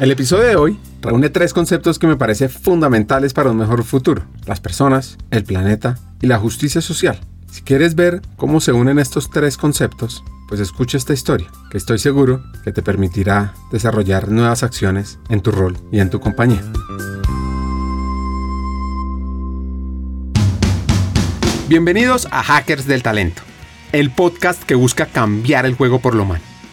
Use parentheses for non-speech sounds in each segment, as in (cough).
El episodio de hoy reúne tres conceptos que me parecen fundamentales para un mejor futuro. Las personas, el planeta y la justicia social. Si quieres ver cómo se unen estos tres conceptos, pues escucha esta historia, que estoy seguro que te permitirá desarrollar nuevas acciones en tu rol y en tu compañía. Bienvenidos a Hackers del Talento, el podcast que busca cambiar el juego por lo humano.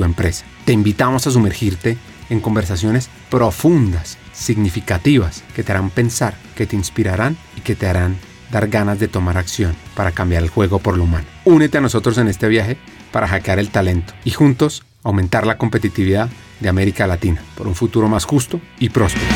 tu empresa. Te invitamos a sumergirte en conversaciones profundas, significativas, que te harán pensar, que te inspirarán y que te harán dar ganas de tomar acción para cambiar el juego por lo humano. Únete a nosotros en este viaje para hackear el talento y juntos aumentar la competitividad de América Latina por un futuro más justo y próspero.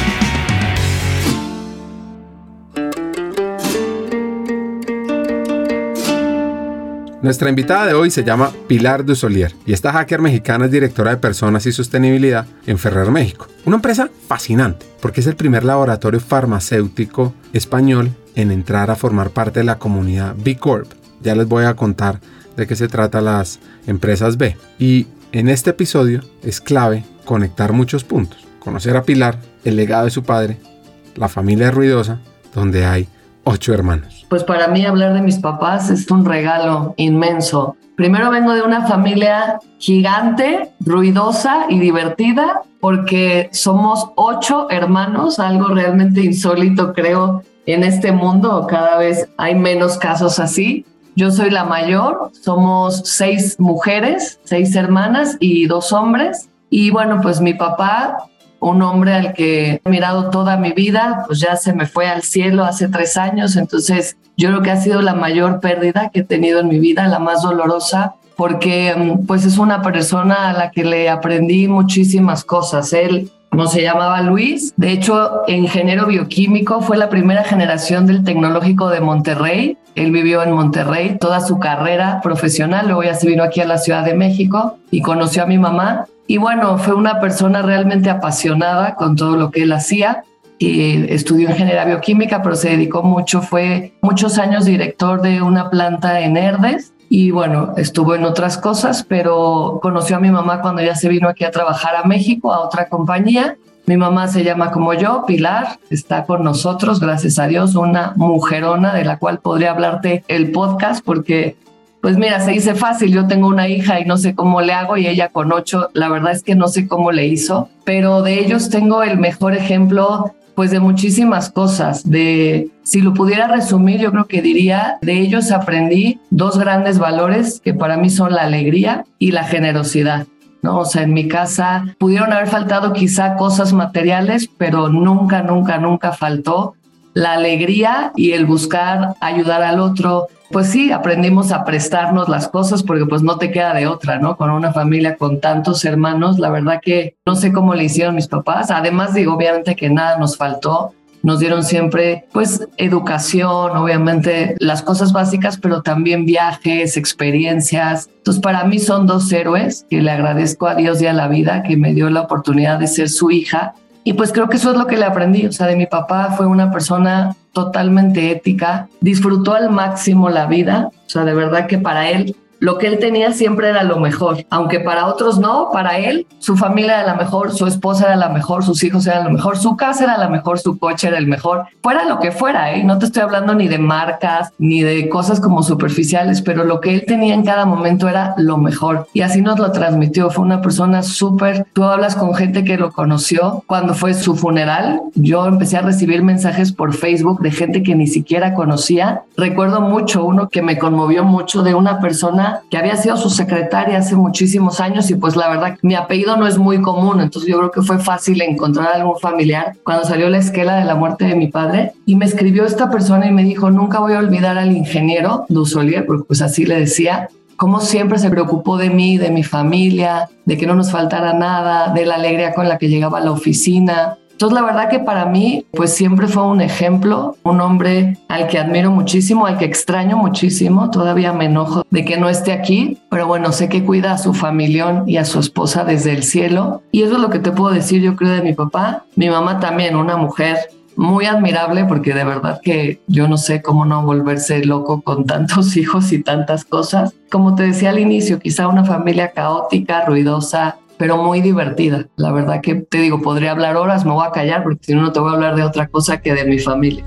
Nuestra invitada de hoy se llama Pilar Dusolier y esta hacker mexicana es directora de personas y sostenibilidad en Ferrer México. Una empresa fascinante porque es el primer laboratorio farmacéutico español en entrar a formar parte de la comunidad B Corp. Ya les voy a contar de qué se trata las empresas B. Y en este episodio es clave conectar muchos puntos. Conocer a Pilar, el legado de su padre, la familia ruidosa, donde hay ocho hermanos. Pues para mí hablar de mis papás es un regalo inmenso. Primero vengo de una familia gigante, ruidosa y divertida, porque somos ocho hermanos, algo realmente insólito creo en este mundo. Cada vez hay menos casos así. Yo soy la mayor, somos seis mujeres, seis hermanas y dos hombres. Y bueno, pues mi papá un hombre al que he mirado toda mi vida, pues ya se me fue al cielo hace tres años, entonces yo creo que ha sido la mayor pérdida que he tenido en mi vida, la más dolorosa, porque mm, pues es una persona a la que le aprendí muchísimas cosas. Él no se llamaba Luis. De hecho, ingeniero bioquímico, fue la primera generación del Tecnológico de Monterrey. Él vivió en Monterrey toda su carrera profesional, luego ya se vino aquí a la Ciudad de México y conoció a mi mamá y bueno, fue una persona realmente apasionada con todo lo que él hacía. Y estudió ingeniería bioquímica, pero se dedicó mucho, fue muchos años director de una planta en Herdes y bueno, estuvo en otras cosas, pero conoció a mi mamá cuando ya se vino aquí a trabajar a México, a otra compañía. Mi mamá se llama como yo, Pilar, está con nosotros, gracias a Dios, una mujerona de la cual podría hablarte el podcast porque pues mira, se dice fácil, yo tengo una hija y no sé cómo le hago y ella con ocho, la verdad es que no sé cómo le hizo, pero de ellos tengo el mejor ejemplo pues de muchísimas cosas, de si lo pudiera resumir, yo creo que diría, de ellos aprendí dos grandes valores que para mí son la alegría y la generosidad. ¿no? O sea, en mi casa pudieron haber faltado quizá cosas materiales, pero nunca, nunca, nunca faltó la alegría y el buscar ayudar al otro, pues sí, aprendimos a prestarnos las cosas porque pues no te queda de otra, ¿no? Con una familia con tantos hermanos, la verdad que no sé cómo le hicieron mis papás. Además digo, obviamente que nada nos faltó. Nos dieron siempre, pues, educación, obviamente, las cosas básicas, pero también viajes, experiencias. Entonces, para mí son dos héroes que le agradezco a Dios y a la vida que me dio la oportunidad de ser su hija y pues creo que eso es lo que le aprendí. O sea, de mi papá fue una persona totalmente ética, disfrutó al máximo la vida. O sea, de verdad que para él lo que él tenía siempre era lo mejor, aunque para otros no, para él su familia era la mejor, su esposa era la mejor, sus hijos eran lo mejor, su casa era la mejor, su coche era el mejor, fuera lo que fuera, ¿eh? no te estoy hablando ni de marcas ni de cosas como superficiales, pero lo que él tenía en cada momento era lo mejor. Y así nos lo transmitió, fue una persona súper, tú hablas con gente que lo conoció cuando fue su funeral, yo empecé a recibir mensajes por Facebook de gente que ni siquiera conocía, recuerdo mucho uno que me conmovió mucho de una persona que había sido su secretaria hace muchísimos años y pues la verdad mi apellido no es muy común, entonces yo creo que fue fácil encontrar algún familiar cuando salió la esquela de la muerte de mi padre y me escribió esta persona y me dijo, nunca voy a olvidar al ingeniero Dusolier, porque pues así le decía, cómo siempre se preocupó de mí, de mi familia, de que no nos faltara nada, de la alegría con la que llegaba a la oficina. Entonces, la verdad que para mí, pues siempre fue un ejemplo, un hombre al que admiro muchísimo, al que extraño muchísimo. Todavía me enojo de que no esté aquí, pero bueno, sé que cuida a su familión y a su esposa desde el cielo. Y eso es lo que te puedo decir, yo creo, de mi papá. Mi mamá también, una mujer muy admirable porque de verdad que yo no sé cómo no volverse loco con tantos (laughs) hijos y tantas cosas. Como te decía al inicio, quizá una familia caótica, ruidosa, pero muy divertida. La verdad que te digo, podría hablar horas, me voy a callar porque si no, no te voy a hablar de otra cosa que de mi familia.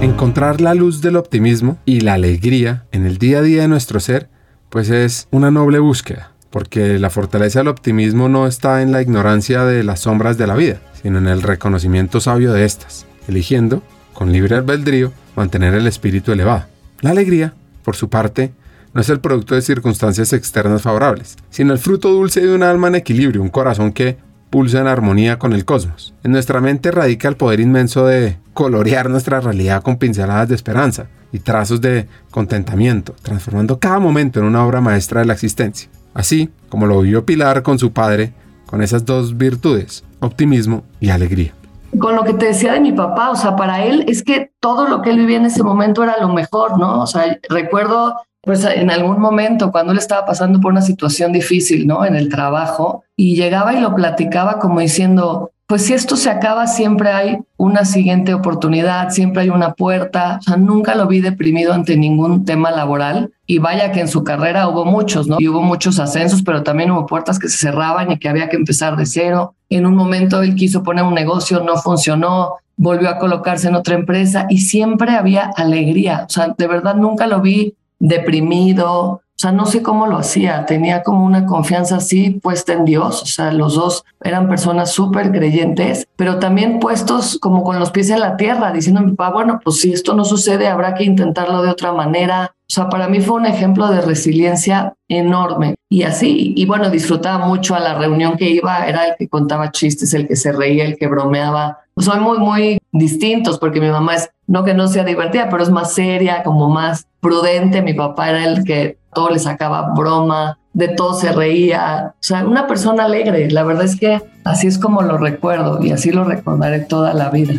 Encontrar la luz del optimismo y la alegría en el día a día de nuestro ser, pues es una noble búsqueda, porque la fortaleza del optimismo no está en la ignorancia de las sombras de la vida, sino en el reconocimiento sabio de estas, eligiendo, con libre albedrío, mantener el espíritu elevado. La alegría, por su parte, no es el producto de circunstancias externas favorables, sino el fruto dulce de un alma en equilibrio, un corazón que pulsa en armonía con el cosmos. En nuestra mente radica el poder inmenso de colorear nuestra realidad con pinceladas de esperanza y trazos de contentamiento, transformando cada momento en una obra maestra de la existencia. Así como lo vio Pilar con su padre, con esas dos virtudes, optimismo y alegría. Con lo que te decía de mi papá, o sea, para él es que todo lo que él vivía en ese momento era lo mejor, ¿no? O sea, recuerdo pues en algún momento cuando él estaba pasando por una situación difícil, ¿no? En el trabajo y llegaba y lo platicaba como diciendo, pues si esto se acaba, siempre hay una siguiente oportunidad, siempre hay una puerta. O sea, nunca lo vi deprimido ante ningún tema laboral. Y vaya que en su carrera hubo muchos, ¿no? Y hubo muchos ascensos, pero también hubo puertas que se cerraban y que había que empezar de cero. En un momento él quiso poner un negocio, no funcionó, volvió a colocarse en otra empresa y siempre había alegría. O sea, de verdad nunca lo vi deprimido, o sea, no sé cómo lo hacía, tenía como una confianza así puesta en Dios, o sea, los dos eran personas súper creyentes, pero también puestos como con los pies en la tierra, diciendo a mi papá, bueno, pues si esto no sucede, habrá que intentarlo de otra manera. O sea, para mí fue un ejemplo de resiliencia enorme. Y así, y bueno, disfrutaba mucho a la reunión que iba, era el que contaba chistes, el que se reía, el que bromeaba. Soy muy, muy distintos porque mi mamá es, no que no sea divertida, pero es más seria, como más prudente. Mi papá era el que todo le sacaba broma, de todo se reía. O sea, una persona alegre. La verdad es que así es como lo recuerdo y así lo recordaré toda la vida.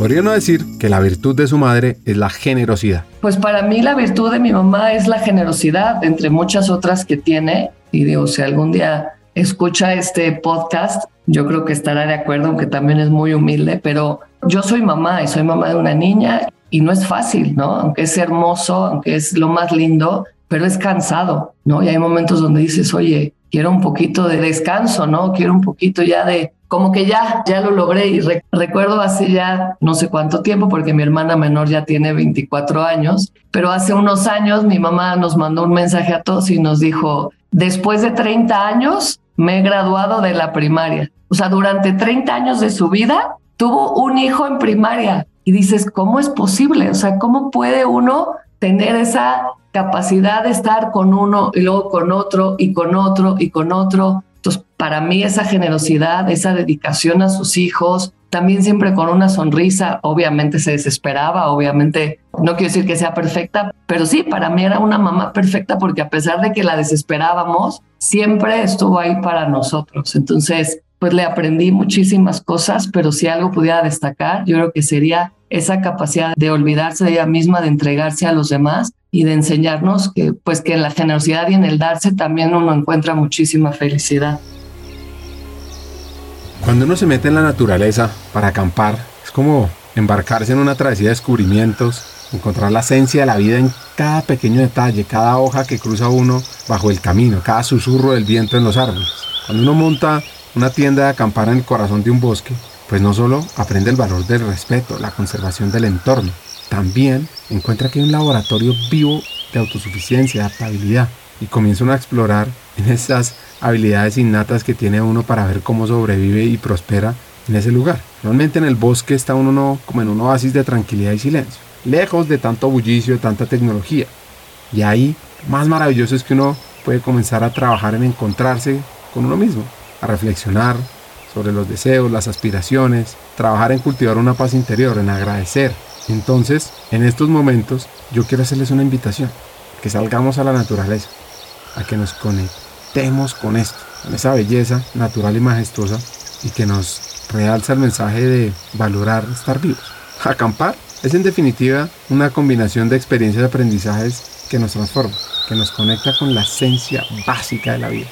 Podría no decir que la virtud de su madre es la generosidad. Pues para mí la virtud de mi mamá es la generosidad, entre muchas otras que tiene. Y digo, si algún día escucha este podcast, yo creo que estará de acuerdo, aunque también es muy humilde, pero yo soy mamá y soy mamá de una niña y no es fácil, ¿no? Aunque es hermoso, aunque es lo más lindo, pero es cansado, ¿no? Y hay momentos donde dices, oye, quiero un poquito de descanso, ¿no? Quiero un poquito ya de, como que ya, ya lo logré y recuerdo hace ya no sé cuánto tiempo, porque mi hermana menor ya tiene 24 años, pero hace unos años mi mamá nos mandó un mensaje a todos y nos dijo, después de 30 años me he graduado de la primaria. O sea, durante 30 años de su vida tuvo un hijo en primaria y dices, ¿cómo es posible? O sea, ¿cómo puede uno tener esa capacidad de estar con uno y luego con otro y con otro y con otro? Entonces, para mí esa generosidad, esa dedicación a sus hijos, también siempre con una sonrisa, obviamente se desesperaba, obviamente no quiero decir que sea perfecta, pero sí, para mí era una mamá perfecta porque a pesar de que la desesperábamos, siempre estuvo ahí para nosotros. Entonces, pues le aprendí muchísimas cosas, pero si algo pudiera destacar, yo creo que sería esa capacidad de olvidarse de ella misma, de entregarse a los demás y de enseñarnos que pues que en la generosidad y en el darse también uno encuentra muchísima felicidad. Cuando uno se mete en la naturaleza para acampar, es como embarcarse en una travesía de descubrimientos, encontrar la esencia de la vida en cada pequeño detalle, cada hoja que cruza uno bajo el camino, cada susurro del viento en los árboles. Cuando uno monta una tienda de acampar en el corazón de un bosque, pues no solo aprende el valor del respeto, la conservación del entorno, también encuentra que hay un laboratorio vivo de autosuficiencia, adaptabilidad, y comienza a explorar en esas habilidades innatas que tiene uno para ver cómo sobrevive y prospera en ese lugar. Normalmente en el bosque está uno como en un oasis de tranquilidad y silencio, lejos de tanto bullicio, de tanta tecnología. Y ahí, más maravilloso es que uno puede comenzar a trabajar en encontrarse con uno mismo, a reflexionar sobre los deseos, las aspiraciones, trabajar en cultivar una paz interior, en agradecer. Entonces, en estos momentos, yo quiero hacerles una invitación, que salgamos a la naturaleza, a que nos conectemos con esto, con esa belleza natural y majestuosa, y que nos realza el mensaje de valorar estar vivos. Acampar es en definitiva una combinación de experiencias y aprendizajes que nos transforma, que nos conecta con la esencia básica de la vida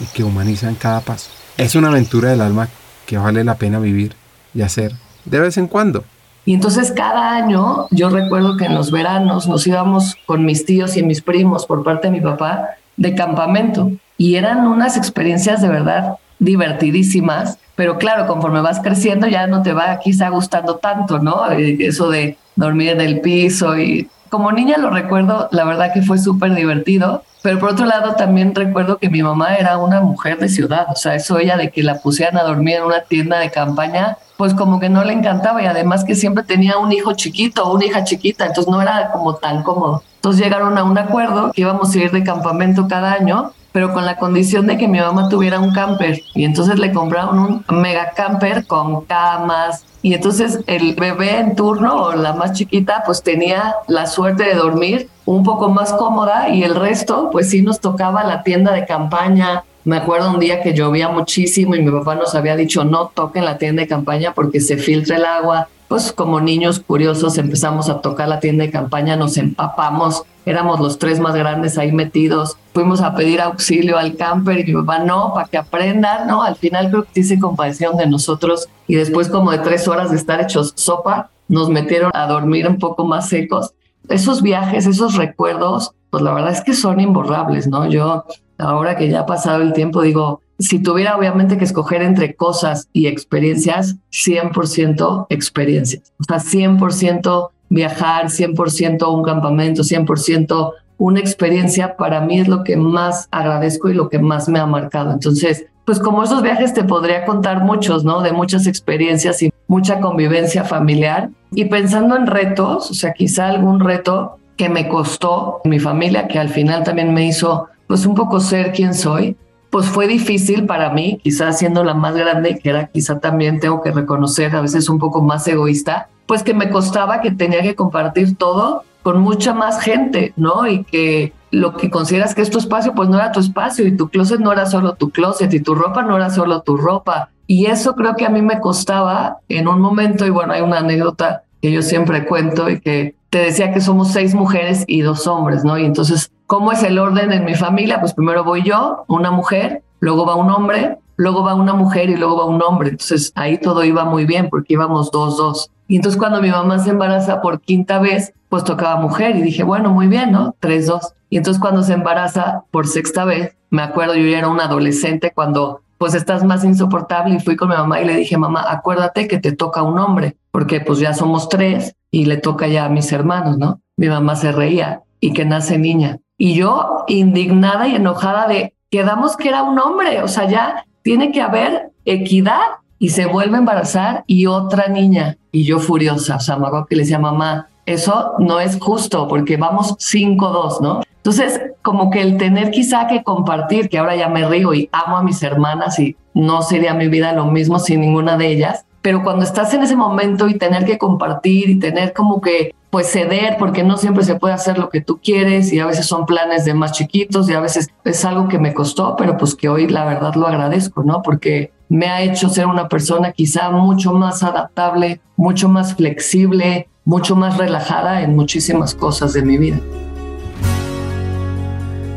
y que humaniza en cada paso. Es una aventura del alma que vale la pena vivir y hacer de vez en cuando. Y entonces cada año yo recuerdo que en los veranos nos íbamos con mis tíos y mis primos por parte de mi papá de campamento y eran unas experiencias de verdad divertidísimas, pero claro, conforme vas creciendo ya no te va quizá gustando tanto, ¿no? Eh, eso de dormir en el piso y como niña lo recuerdo, la verdad que fue súper divertido, pero por otro lado también recuerdo que mi mamá era una mujer de ciudad, o sea, eso ella de que la pusieran a dormir en una tienda de campaña, pues como que no le encantaba y además que siempre tenía un hijo chiquito o una hija chiquita, entonces no era como tan cómodo. Entonces llegaron a un acuerdo que íbamos a ir de campamento cada año pero con la condición de que mi mamá tuviera un camper. Y entonces le compraron un mega camper con camas. Y entonces el bebé en turno o la más chiquita pues tenía la suerte de dormir un poco más cómoda y el resto pues sí nos tocaba la tienda de campaña. Me acuerdo un día que llovía muchísimo y mi papá nos había dicho no toquen la tienda de campaña porque se filtra el agua pues como niños curiosos empezamos a tocar la tienda de campaña, nos empapamos, éramos los tres más grandes ahí metidos, fuimos a pedir auxilio al camper y mi papá, no, para que aprendan, ¿no? Al final creo que se compadecieron de nosotros y después como de tres horas de estar hechos sopa, nos metieron a dormir un poco más secos. Esos viajes, esos recuerdos, pues la verdad es que son imborrables, ¿no? Yo ahora que ya ha pasado el tiempo digo, si tuviera obviamente que escoger entre cosas y experiencias, 100% experiencias. O sea, 100% viajar, 100% un campamento, 100% una experiencia, para mí es lo que más agradezco y lo que más me ha marcado. Entonces, pues como esos viajes te podría contar muchos, ¿no? De muchas experiencias y mucha convivencia familiar. Y pensando en retos, o sea, quizá algún reto que me costó mi familia, que al final también me hizo pues un poco ser quien soy, pues fue difícil para mí, quizás siendo la más grande, que era quizá también tengo que reconocer a veces un poco más egoísta, pues que me costaba que tenía que compartir todo con mucha más gente, ¿no? Y que lo que consideras que es tu espacio, pues no era tu espacio y tu closet no era solo tu closet y tu ropa no era solo tu ropa. Y eso creo que a mí me costaba en un momento, y bueno, hay una anécdota que yo siempre cuento y que te decía que somos seis mujeres y dos hombres, ¿no? Y entonces ¿Cómo es el orden en mi familia? Pues primero voy yo, una mujer, luego va un hombre, luego va una mujer y luego va un hombre. Entonces ahí todo iba muy bien porque íbamos dos, dos. Y entonces cuando mi mamá se embaraza por quinta vez, pues tocaba mujer y dije, bueno, muy bien, ¿no? Tres, dos. Y entonces cuando se embaraza por sexta vez, me acuerdo, yo ya era un adolescente cuando pues estás más insoportable y fui con mi mamá y le dije, mamá, acuérdate que te toca un hombre, porque pues ya somos tres y le toca ya a mis hermanos, ¿no? Mi mamá se reía y que nace niña. Y yo indignada y enojada de, quedamos que era un hombre, o sea, ya tiene que haber equidad y se vuelve a embarazar y otra niña. Y yo furiosa, o sea, me acuerdo que le decía, mamá, eso no es justo porque vamos 5-2, ¿no? Entonces, como que el tener quizá que compartir, que ahora ya me río y amo a mis hermanas y no sería mi vida lo mismo sin ninguna de ellas, pero cuando estás en ese momento y tener que compartir y tener como que pues ceder, porque no siempre se puede hacer lo que tú quieres y a veces son planes de más chiquitos y a veces es algo que me costó, pero pues que hoy la verdad lo agradezco, ¿no? Porque me ha hecho ser una persona quizá mucho más adaptable, mucho más flexible, mucho más relajada en muchísimas cosas de mi vida.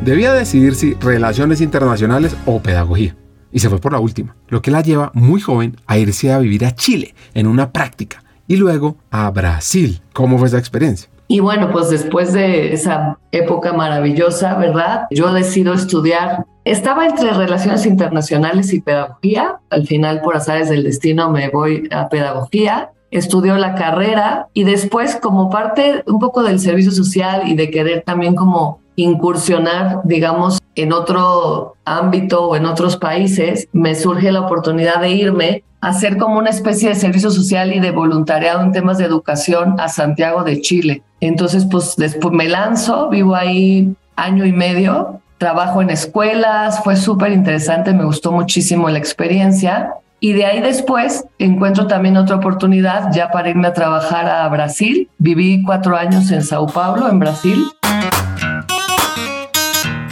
Debía decidir si relaciones internacionales o pedagogía y se fue por la última, lo que la lleva muy joven a irse a vivir a Chile en una práctica y luego a Brasil. ¿Cómo fue esa experiencia? Y bueno, pues después de esa época maravillosa, ¿verdad? Yo decido estudiar. Estaba entre relaciones internacionales y pedagogía. Al final, por azares del destino, me voy a pedagogía. Estudio la carrera y después, como parte un poco del servicio social y de querer también como incursionar, digamos, en otro ámbito o en otros países, me surge la oportunidad de irme hacer como una especie de servicio social y de voluntariado en temas de educación a Santiago de Chile. Entonces, pues después me lanzo, vivo ahí año y medio, trabajo en escuelas, fue súper interesante, me gustó muchísimo la experiencia. Y de ahí después encuentro también otra oportunidad ya para irme a trabajar a Brasil. Viví cuatro años en Sao Paulo, en Brasil.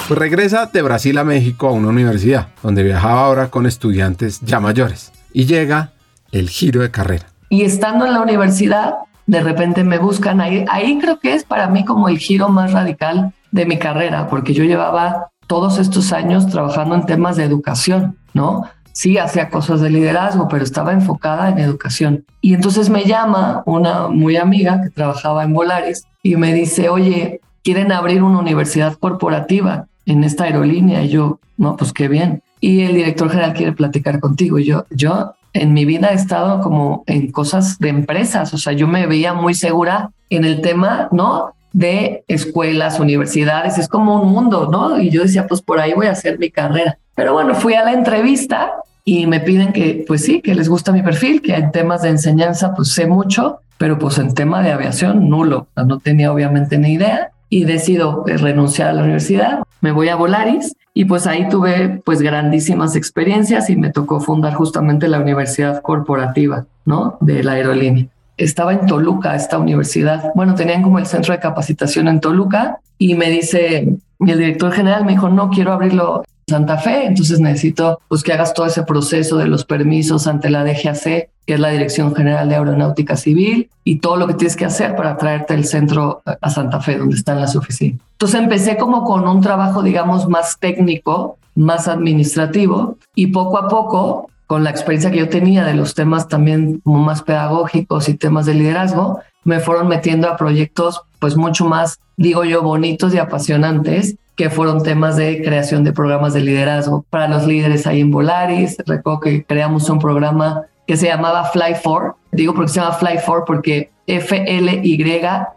Pues regresa de Brasil a México a una universidad, donde viajaba ahora con estudiantes ya mayores. Y llega el giro de carrera. Y estando en la universidad, de repente me buscan ahí. Ahí creo que es para mí como el giro más radical de mi carrera, porque yo llevaba todos estos años trabajando en temas de educación, ¿no? Sí, hacía cosas de liderazgo, pero estaba enfocada en educación. Y entonces me llama una muy amiga que trabajaba en Volaris y me dice, oye, quieren abrir una universidad corporativa en esta aerolínea. Y yo, no, pues qué bien. Y el director general quiere platicar contigo. Y yo, yo en mi vida he estado como en cosas de empresas. O sea, yo me veía muy segura en el tema, ¿no? De escuelas, universidades. Es como un mundo, ¿no? Y yo decía, pues por ahí voy a hacer mi carrera. Pero bueno, fui a la entrevista y me piden que, pues sí, que les gusta mi perfil, que en temas de enseñanza, pues sé mucho, pero pues en tema de aviación, nulo. no tenía obviamente ni idea y decido eh, renunciar a la universidad, me voy a Volaris y pues ahí tuve pues grandísimas experiencias y me tocó fundar justamente la universidad corporativa, ¿no? De la aerolínea. Estaba en Toluca esta universidad. Bueno, tenían como el centro de capacitación en Toluca y me dice, el director general me dijo, no quiero abrirlo Santa Fe, entonces necesito pues que hagas todo ese proceso de los permisos ante la DGAC, que es la Dirección General de Aeronáutica Civil, y todo lo que tienes que hacer para traerte el centro a Santa Fe, donde están las oficinas. Entonces empecé como con un trabajo, digamos, más técnico, más administrativo, y poco a poco, con la experiencia que yo tenía de los temas también como más pedagógicos y temas de liderazgo, me fueron metiendo a proyectos pues mucho más, digo yo, bonitos y apasionantes que fueron temas de creación de programas de liderazgo para los líderes ahí en Volaris. Recuerdo que creamos un programa que se llamaba Fly 4. Digo porque se llama Fly 4 porque F, L, Y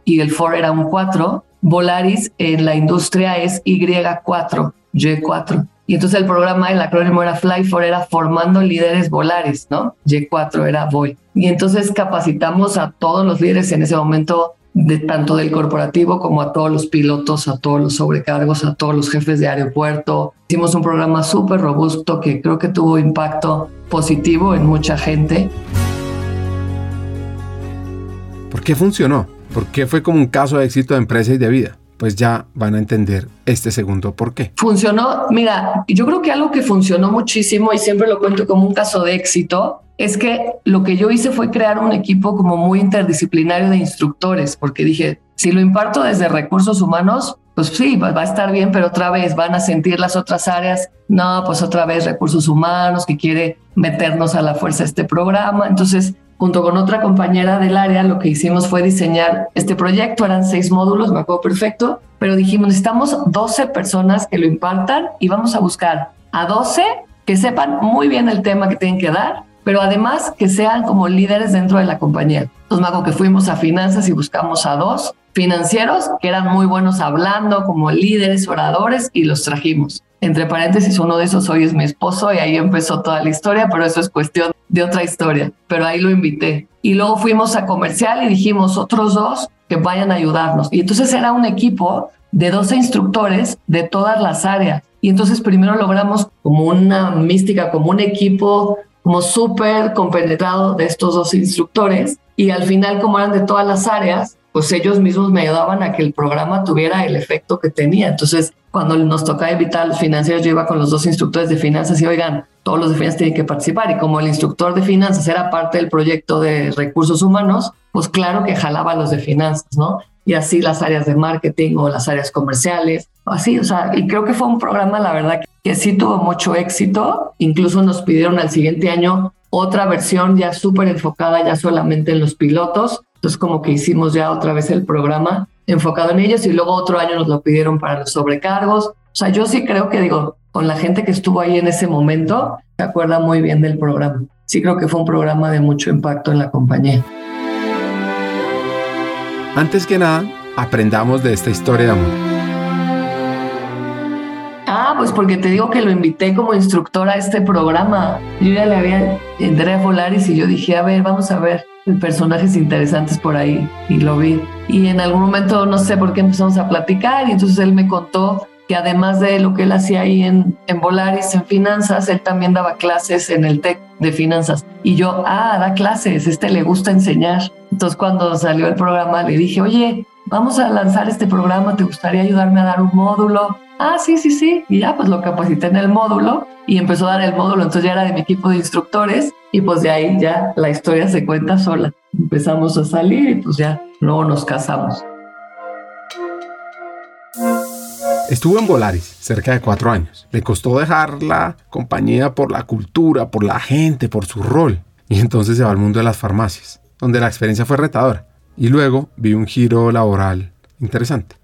y el 4 era un 4. Volaris en la industria es Y4, Y4. Y entonces el programa, el acrónimo era Fly 4, era formando líderes Volaris, ¿no? Y4 era Voy. Y entonces capacitamos a todos los líderes en ese momento de tanto del corporativo como a todos los pilotos, a todos los sobrecargos, a todos los jefes de aeropuerto. Hicimos un programa súper robusto que creo que tuvo impacto positivo en mucha gente. ¿Por qué funcionó? ¿Por qué fue como un caso de éxito de empresa y de vida? Pues ya van a entender este segundo por qué. Funcionó, mira, yo creo que algo que funcionó muchísimo y siempre lo cuento como un caso de éxito es que lo que yo hice fue crear un equipo como muy interdisciplinario de instructores, porque dije, si lo imparto desde recursos humanos, pues sí, va, a estar bien, pero otra vez van a sentir las otras áreas, no, pues otra vez recursos humanos que quiere meternos a la fuerza este programa. Entonces, junto con otra compañera del área, lo que hicimos fue diseñar este proyecto, eran seis módulos, me acuerdo perfecto, pero dijimos, necesitamos 12 personas que lo impartan y vamos a buscar a 12 que sepan muy bien el tema que tienen que dar pero además que sean como líderes dentro de la compañía. Entonces me acuerdo que fuimos a finanzas y buscamos a dos financieros que eran muy buenos hablando como líderes, oradores y los trajimos. Entre paréntesis, uno de esos hoy es mi esposo y ahí empezó toda la historia, pero eso es cuestión de otra historia. Pero ahí lo invité. Y luego fuimos a comercial y dijimos otros dos que vayan a ayudarnos. Y entonces era un equipo de 12 instructores de todas las áreas. Y entonces primero logramos como una mística, como un equipo como súper compenetrado de estos dos instructores y al final como eran de todas las áreas, pues ellos mismos me ayudaban a que el programa tuviera el efecto que tenía. Entonces, cuando nos tocaba invitar a los financieros, yo iba con los dos instructores de finanzas y oigan, todos los de finanzas tienen que participar. Y como el instructor de finanzas era parte del proyecto de recursos humanos, pues claro que jalaba a los de finanzas, ¿no? Y así las áreas de marketing o las áreas comerciales, así, o sea, y creo que fue un programa, la verdad, que sí tuvo mucho éxito. Incluso nos pidieron al siguiente año otra versión ya súper enfocada ya solamente en los pilotos. Entonces como que hicimos ya otra vez el programa enfocado en ellos y luego otro año nos lo pidieron para los sobrecargos. O sea, yo sí creo que digo, con la gente que estuvo ahí en ese momento, se acuerda muy bien del programa. Sí creo que fue un programa de mucho impacto en la compañía. Antes que nada, aprendamos de esta historia de amor. Ah, pues porque te digo que lo invité como instructor a este programa. Yo ya le había, entré a Volaris y yo dije, a ver, vamos a ver personajes interesantes por ahí y lo vi. Y en algún momento no sé por qué empezamos a platicar y entonces él me contó que además de lo que él hacía ahí en, en Volaris, en finanzas, él también daba clases en el TEC de finanzas. Y yo, ah, da clases, este le gusta enseñar. Entonces cuando salió el programa le dije, oye, vamos a lanzar este programa, ¿te gustaría ayudarme a dar un módulo? Ah, sí, sí, sí. Y ya pues lo capacité en el módulo y empezó a dar el módulo, entonces ya era de mi equipo de instructores y pues de ahí ya la historia se cuenta sola. Empezamos a salir y pues ya luego nos casamos. Estuvo en Volaris cerca de cuatro años. Le costó dejar la compañía por la cultura, por la gente, por su rol. Y entonces se va al mundo de las farmacias, donde la experiencia fue retadora. Y luego vi un giro laboral interesante.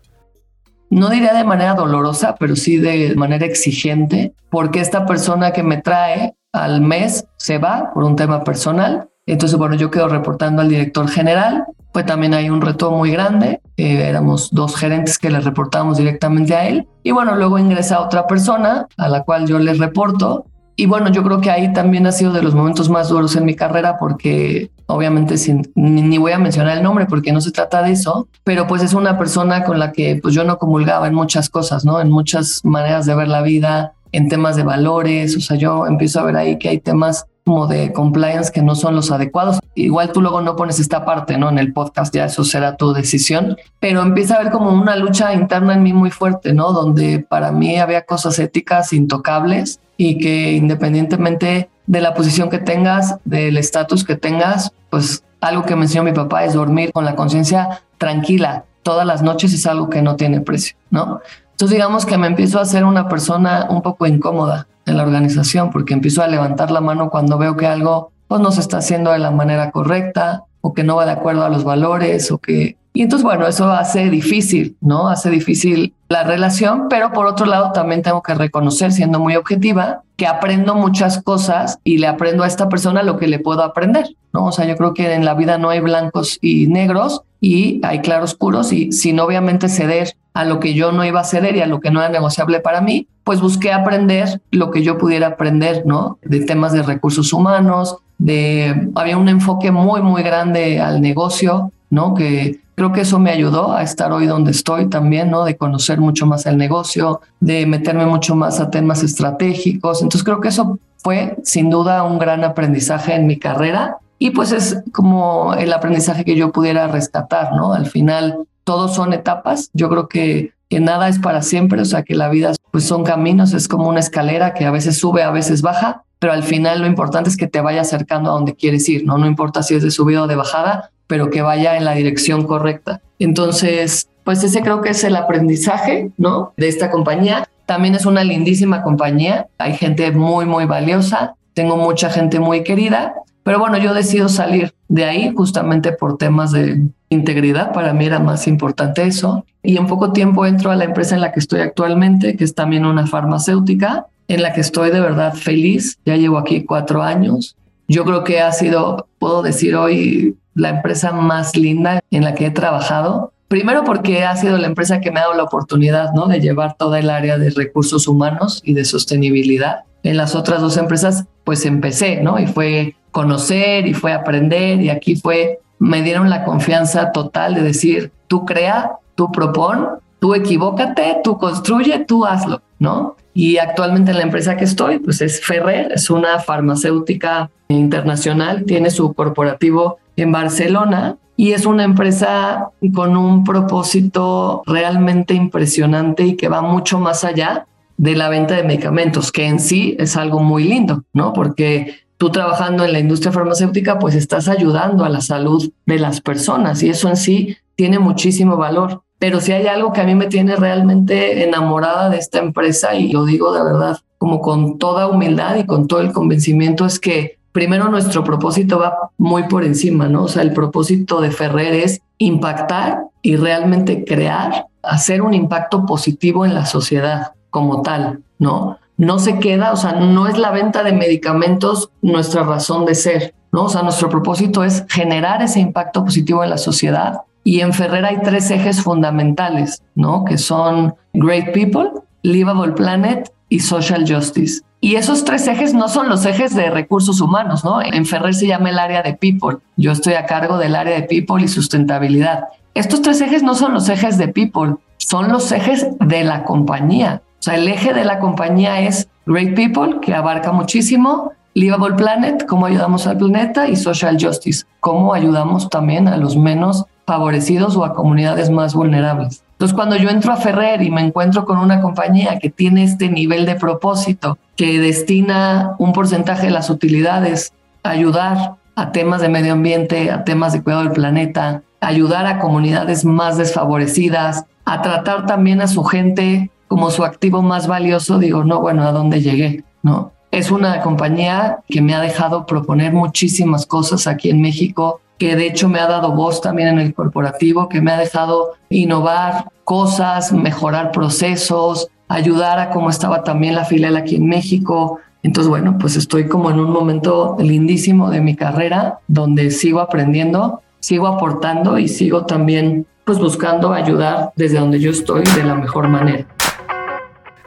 No diría de manera dolorosa, pero sí de manera exigente, porque esta persona que me trae al mes se va por un tema personal. Entonces, bueno, yo quedo reportando al director general pues también hay un reto muy grande. Eh, éramos dos gerentes que le reportábamos directamente a él. Y bueno, luego ingresa otra persona a la cual yo le reporto. Y bueno, yo creo que ahí también ha sido de los momentos más duros en mi carrera porque obviamente sin, ni, voy a mencionar el nombre porque no se trata de eso, pero pues es una persona con la que pues yo no comulgaba en muchas cosas, ¿no? En muchas maneras de ver la vida, en temas de valores, o sea, yo empiezo a ver ahí que hay temas como de compliance que no son los adecuados. Igual tú luego no pones esta parte, ¿no? En el podcast ya eso será tu decisión, pero empieza a haber como una lucha interna en mí muy fuerte, ¿no? Donde para mí había cosas éticas intocables y que independientemente de la posición que tengas, del estatus que tengas, pues algo que me enseñó mi papá es dormir con la conciencia tranquila. Todas las noches es algo que no tiene precio, ¿no? Entonces digamos que me empiezo a ser una persona un poco incómoda en la organización porque empiezo a levantar la mano cuando veo que algo pues, no se está haciendo de la manera correcta o que no va de acuerdo a los valores o que... Y entonces, bueno, eso hace difícil, ¿no? Hace difícil la relación, pero por otro lado también tengo que reconocer, siendo muy objetiva, que aprendo muchas cosas y le aprendo a esta persona lo que le puedo aprender, ¿no? O sea, yo creo que en la vida no hay blancos y negros y hay claroscuros y sin obviamente ceder a lo que yo no iba a ceder y a lo que no era negociable para mí, pues busqué aprender lo que yo pudiera aprender, ¿no? De temas de recursos humanos, de había un enfoque muy muy grande al negocio, ¿no? Que creo que eso me ayudó a estar hoy donde estoy también, ¿no? De conocer mucho más el negocio, de meterme mucho más a temas estratégicos. Entonces creo que eso fue sin duda un gran aprendizaje en mi carrera y pues es como el aprendizaje que yo pudiera rescatar, ¿no? Al final todos son etapas. Yo creo que, que nada es para siempre, o sea que la vida pues son caminos, es como una escalera que a veces sube, a veces baja, pero al final lo importante es que te vaya acercando a donde quieres ir, ¿no? No importa si es de subida o de bajada, pero que vaya en la dirección correcta. Entonces, pues ese creo que es el aprendizaje, ¿no? De esta compañía. También es una lindísima compañía, hay gente muy, muy valiosa, tengo mucha gente muy querida, pero bueno, yo decido salir de ahí justamente por temas de integridad, para mí era más importante eso. Y en poco tiempo entro a la empresa en la que estoy actualmente, que es también una farmacéutica, en la que estoy de verdad feliz. Ya llevo aquí cuatro años. Yo creo que ha sido, puedo decir hoy, la empresa más linda en la que he trabajado. Primero porque ha sido la empresa que me ha dado la oportunidad ¿no? de llevar toda el área de recursos humanos y de sostenibilidad. En las otras dos empresas, pues empecé, ¿no? Y fue conocer y fue aprender y aquí fue, me dieron la confianza total de decir, tú crea, tú propon, tú equivócate, tú construye, tú hazlo, ¿no? Y actualmente en la empresa que estoy, pues es Ferrer, es una farmacéutica internacional, tiene su corporativo en Barcelona y es una empresa con un propósito realmente impresionante y que va mucho más allá de la venta de medicamentos, que en sí es algo muy lindo, ¿no? Porque tú trabajando en la industria farmacéutica, pues estás ayudando a la salud de las personas y eso en sí tiene muchísimo valor. Pero si hay algo que a mí me tiene realmente enamorada de esta empresa, y lo digo de verdad, como con toda humildad y con todo el convencimiento, es que primero nuestro propósito va muy por encima, ¿no? O sea, el propósito de Ferrer es impactar y realmente crear, hacer un impacto positivo en la sociedad como tal, ¿no? No se queda, o sea, no es la venta de medicamentos nuestra razón de ser, ¿no? O sea, nuestro propósito es generar ese impacto positivo en la sociedad. Y en Ferrer hay tres ejes fundamentales, ¿no? Que son Great People, Livable Planet y Social Justice. Y esos tres ejes no son los ejes de recursos humanos, ¿no? En Ferrer se llama el área de People. Yo estoy a cargo del área de People y sustentabilidad. Estos tres ejes no son los ejes de People, son los ejes de la compañía. O sea, el eje de la compañía es Great People, que abarca muchísimo, Livable Planet, cómo ayudamos al planeta, y Social Justice, cómo ayudamos también a los menos favorecidos o a comunidades más vulnerables. Entonces, cuando yo entro a Ferrer y me encuentro con una compañía que tiene este nivel de propósito, que destina un porcentaje de las utilidades a ayudar a temas de medio ambiente, a temas de cuidado del planeta, ayudar a comunidades más desfavorecidas, a tratar también a su gente como su activo más valioso, digo, no, bueno, ¿a dónde llegué? ¿No? Es una compañía que me ha dejado proponer muchísimas cosas aquí en México, que de hecho me ha dado voz también en el corporativo, que me ha dejado innovar cosas, mejorar procesos, ayudar a cómo estaba también la filial aquí en México. Entonces, bueno, pues estoy como en un momento lindísimo de mi carrera donde sigo aprendiendo, sigo aportando y sigo también pues buscando ayudar desde donde yo estoy de la mejor manera.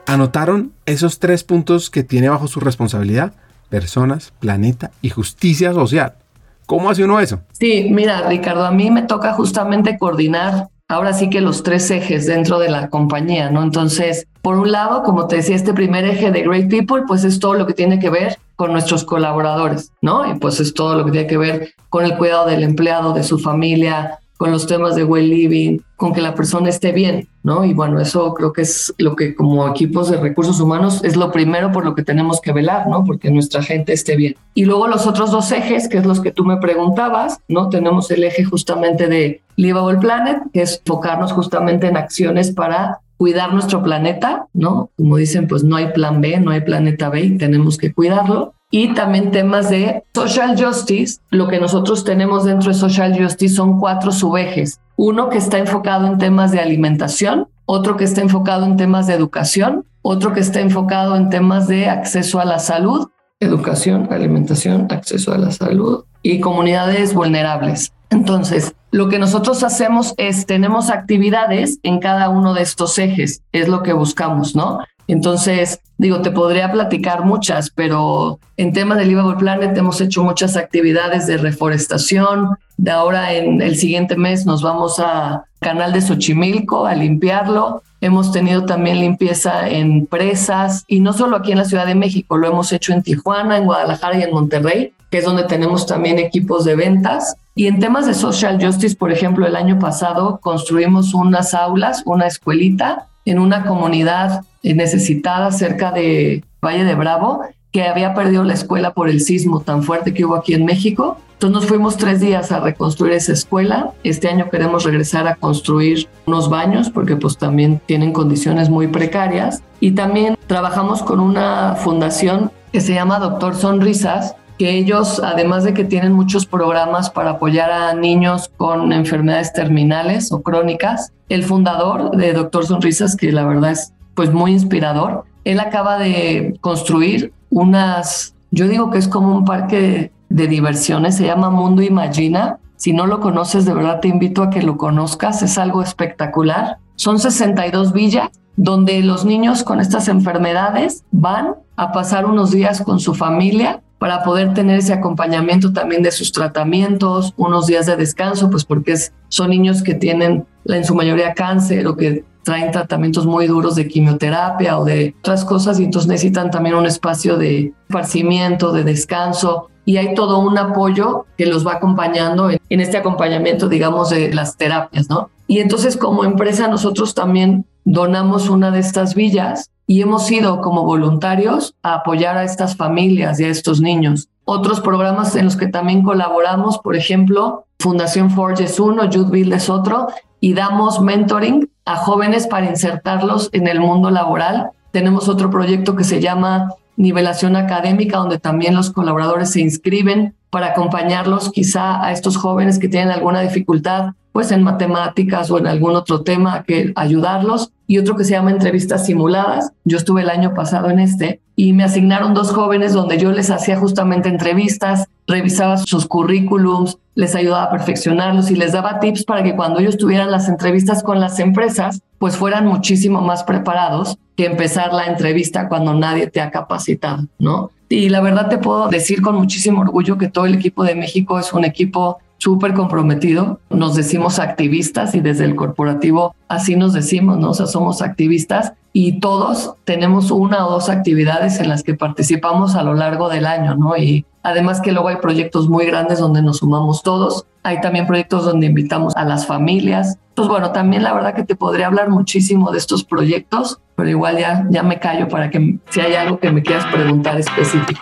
¿Anotaron esos tres puntos que tiene bajo su responsabilidad? Personas, planeta y justicia social. ¿Cómo hace uno eso? Sí, mira, Ricardo, a mí me toca justamente coordinar ahora sí que los tres ejes dentro de la compañía, ¿no? Entonces, por un lado, como te decía, este primer eje de Great People, pues es todo lo que tiene que ver con nuestros colaboradores, ¿no? Y pues es todo lo que tiene que ver con el cuidado del empleado, de su familia, con los temas de well living, con que la persona esté bien, ¿no? Y bueno, eso creo que es lo que como equipos de recursos humanos es lo primero por lo que tenemos que velar, ¿no? Porque nuestra gente esté bien. Y luego los otros dos ejes, que es los que tú me preguntabas, ¿no? Tenemos el eje justamente de Livable Planet, que es enfocarnos justamente en acciones para cuidar nuestro planeta, ¿no? Como dicen, pues no hay plan B, no hay planeta B y tenemos que cuidarlo y también temas de social justice. Lo que nosotros tenemos dentro de social justice son cuatro subejes. Uno que está enfocado en temas de alimentación, otro que está enfocado en temas de educación, otro que está enfocado en temas de acceso a la salud, educación, alimentación, acceso a la salud y comunidades vulnerables. Entonces, lo que nosotros hacemos es, tenemos actividades en cada uno de estos ejes, es lo que buscamos, ¿no? Entonces, digo, te podría platicar muchas, pero en temas del Livable Planet hemos hecho muchas actividades de reforestación. De ahora en el siguiente mes nos vamos a Canal de Xochimilco a limpiarlo. Hemos tenido también limpieza en presas y no solo aquí en la Ciudad de México, lo hemos hecho en Tijuana, en Guadalajara y en Monterrey, que es donde tenemos también equipos de ventas. Y en temas de social justice, por ejemplo, el año pasado construimos unas aulas, una escuelita en una comunidad necesitada cerca de Valle de Bravo, que había perdido la escuela por el sismo tan fuerte que hubo aquí en México. Entonces nos fuimos tres días a reconstruir esa escuela. Este año queremos regresar a construir unos baños porque pues también tienen condiciones muy precarias. Y también trabajamos con una fundación que se llama Doctor Sonrisas, que ellos, además de que tienen muchos programas para apoyar a niños con enfermedades terminales o crónicas, el fundador de Doctor Sonrisas, que la verdad es pues muy inspirador, él acaba de construir unas, yo digo que es como un parque de diversiones, se llama Mundo Imagina. Si no lo conoces, de verdad te invito a que lo conozcas, es algo espectacular. Son 62 villas donde los niños con estas enfermedades van a pasar unos días con su familia para poder tener ese acompañamiento también de sus tratamientos, unos días de descanso, pues porque son niños que tienen en su mayoría cáncer o que traen tratamientos muy duros de quimioterapia o de otras cosas y entonces necesitan también un espacio de esparcimiento, de descanso y hay todo un apoyo que los va acompañando en, en este acompañamiento, digamos, de las terapias, ¿no? Y entonces como empresa nosotros también donamos una de estas villas y hemos ido como voluntarios a apoyar a estas familias y a estos niños. Otros programas en los que también colaboramos, por ejemplo, Fundación Forge es uno, Youthville es otro, y damos mentoring a jóvenes para insertarlos en el mundo laboral. Tenemos otro proyecto que se llama Nivelación Académica, donde también los colaboradores se inscriben para acompañarlos quizá a estos jóvenes que tienen alguna dificultad pues en matemáticas o en algún otro tema que ayudarlos y otro que se llama entrevistas simuladas. Yo estuve el año pasado en este y me asignaron dos jóvenes donde yo les hacía justamente entrevistas, revisaba sus currículums, les ayudaba a perfeccionarlos y les daba tips para que cuando ellos tuvieran las entrevistas con las empresas, pues fueran muchísimo más preparados que empezar la entrevista cuando nadie te ha capacitado, ¿no? Y la verdad te puedo decir con muchísimo orgullo que todo el equipo de México es un equipo súper comprometido. Nos decimos activistas y desde el corporativo así nos decimos, ¿no? O sea, somos activistas y todos tenemos una o dos actividades en las que participamos a lo largo del año, ¿no? Y además que luego hay proyectos muy grandes donde nos sumamos todos. Hay también proyectos donde invitamos a las familias. Entonces, bueno, también la verdad que te podría hablar muchísimo de estos proyectos, pero igual ya, ya me callo para que si hay algo que me quieras preguntar específico.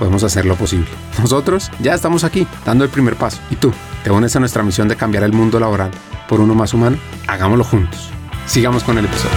podemos hacer lo posible. Nosotros ya estamos aquí, dando el primer paso. ¿Y tú? ¿Te unes a nuestra misión de cambiar el mundo laboral por uno más humano? Hagámoslo juntos. Sigamos con el episodio.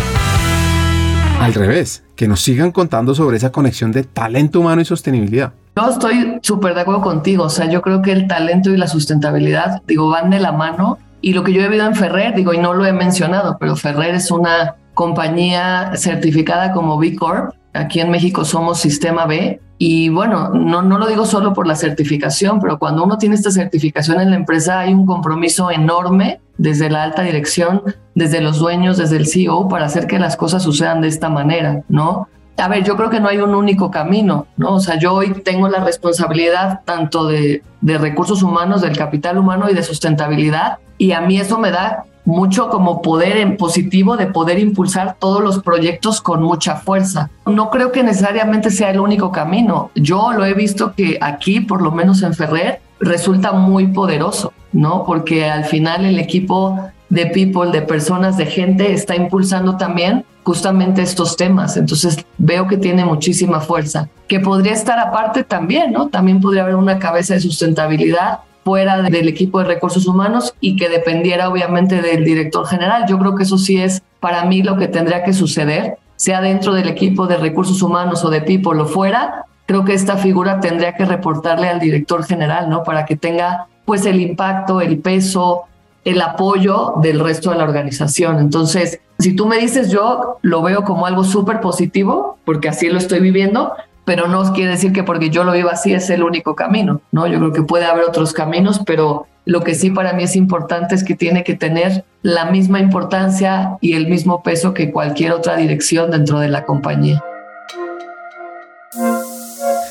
Al revés, que nos sigan contando sobre esa conexión de talento humano y sostenibilidad. Yo estoy súper de acuerdo contigo. O sea, yo creo que el talento y la sustentabilidad, digo, van de la mano. Y lo que yo he vivido en Ferrer, digo, y no lo he mencionado, pero Ferrer es una compañía certificada como B Corp. Aquí en México somos Sistema B y bueno, no, no lo digo solo por la certificación, pero cuando uno tiene esta certificación en la empresa hay un compromiso enorme desde la alta dirección, desde los dueños, desde el CEO, para hacer que las cosas sucedan de esta manera, ¿no? A ver, yo creo que no hay un único camino, ¿no? O sea, yo hoy tengo la responsabilidad tanto de, de recursos humanos, del capital humano y de sustentabilidad, y a mí eso me da mucho como poder en positivo de poder impulsar todos los proyectos con mucha fuerza. No creo que necesariamente sea el único camino. Yo lo he visto que aquí, por lo menos en Ferrer, resulta muy poderoso, ¿no? Porque al final el equipo de people, de personas, de gente, está impulsando también justamente estos temas. Entonces veo que tiene muchísima fuerza, que podría estar aparte también, ¿no? También podría haber una cabeza de sustentabilidad fuera del equipo de recursos humanos y que dependiera obviamente del director general. Yo creo que eso sí es para mí lo que tendría que suceder, sea dentro del equipo de recursos humanos o de people o fuera. Creo que esta figura tendría que reportarle al director general, ¿no? Para que tenga pues el impacto, el peso, el apoyo del resto de la organización. Entonces, si tú me dices, yo lo veo como algo súper positivo, porque así lo estoy viviendo, pero no quiere decir que porque yo lo vivo así es el único camino, ¿no? Yo creo que puede haber otros caminos, pero lo que sí para mí es importante es que tiene que tener la misma importancia y el mismo peso que cualquier otra dirección dentro de la compañía.